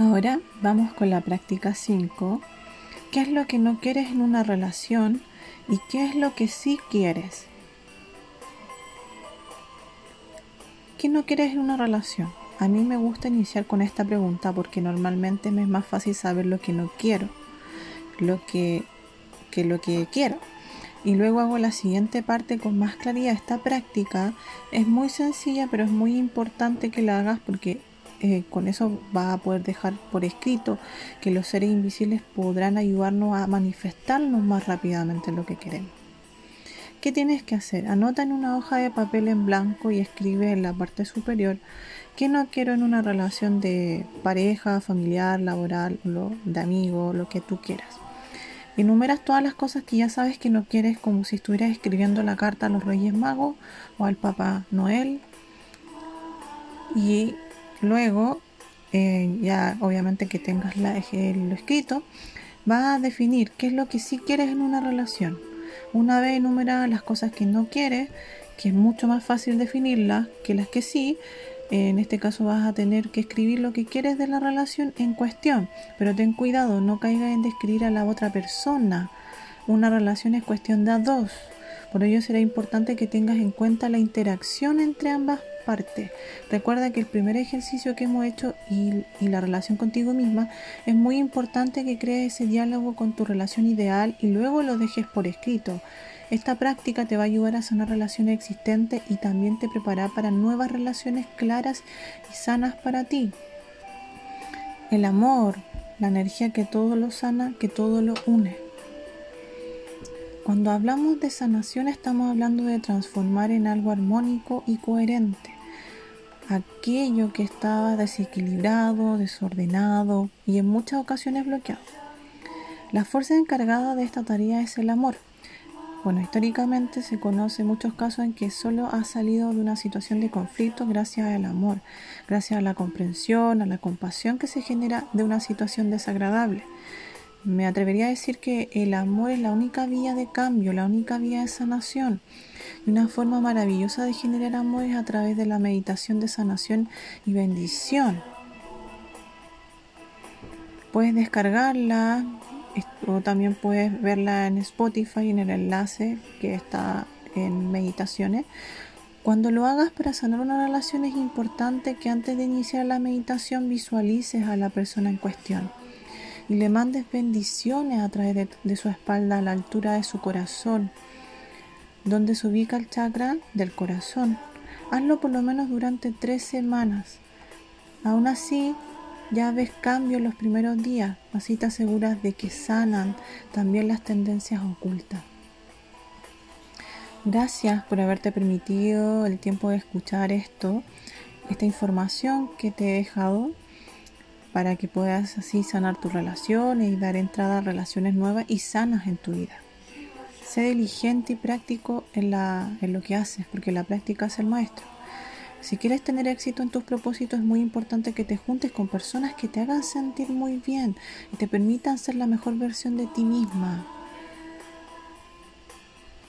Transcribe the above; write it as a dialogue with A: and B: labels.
A: Ahora vamos con la práctica 5. ¿Qué es lo que no quieres en una relación y qué es lo que sí quieres? ¿Qué no quieres en una relación? A mí me gusta iniciar con esta pregunta porque normalmente me es más fácil saber lo que no quiero, lo que, que lo que quiero. Y luego hago la siguiente parte con más claridad. Esta práctica es muy sencilla, pero es muy importante que la hagas porque eh, con eso va a poder dejar por escrito que los seres invisibles podrán ayudarnos a manifestarnos más rápidamente lo que queremos. ¿Qué tienes que hacer? Anota en una hoja de papel en blanco y escribe en la parte superior qué no quiero en una relación de pareja, familiar, laboral, de amigo, lo que tú quieras. Enumeras todas las cosas que ya sabes que no quieres como si estuvieras escribiendo la carta a los Reyes Magos o al Papá Noel. Y luego, eh, ya obviamente que tengas la, lo escrito, vas a definir qué es lo que sí quieres en una relación una vez enumeradas las cosas que no quieres, que es mucho más fácil definirlas que las que sí, en este caso vas a tener que escribir lo que quieres de la relación en cuestión, pero ten cuidado, no caigas en describir a la otra persona. Una relación es cuestión de a dos. Por ello será importante que tengas en cuenta la interacción entre ambas Recuerda que el primer ejercicio que hemos hecho y, la relación contigo misma es muy importante que crees ese diálogo con tu relación ideal y luego lo dejes por escrito. Esta práctica te va a ayudar a sanar relaciones existentes y también te prepara para nuevas relaciones claras y sanas para ti. El amor, la energía que todo lo sana, que todo lo une. Cuando hablamos de sanación estamos hablando de transformar en algo armónico y coherente aquello que estaba desequilibrado, desordenado y en muchas ocasiones bloqueado. La fuerza encargada de esta tarea es el amor. Bueno, históricamente se conoce muchos casos en que solo ha salido de una situación de conflicto gracias al amor, gracias a la comprensión, a la compasión que se genera de una situación desagradable. Me atrevería a decir que el amor es la única vía de cambio, la única vía de sanación. Y una forma maravillosa de generar amor es a través de la meditación de sanación y bendición. Puedes descargarla o también puedes verla en Spotify en el enlace que está en meditaciones. Cuando lo hagas para sanar una relación es importante que antes de iniciar la meditación visualices a la persona en cuestión y le mandes bendiciones a través de, su espalda a la altura de su corazón, donde se ubica el chakra del corazón. Hazlo por lo menos durante tres semanas. Aún así, ya ves cambios los primeros días, así te aseguras de que sanan también las tendencias ocultas. Gracias por haberte permitido el tiempo de escuchar esto, esta información que te he dejado para que puedas así sanar tus relaciones y dar entrada a relaciones nuevas y sanas en tu vida. Sé diligente y práctico en, la, en lo que haces, porque la práctica es el maestro. Si quieres tener éxito en tus propósitos, es muy importante que te juntes con personas que te hagan sentir muy bien y te permitan ser la mejor versión de ti misma.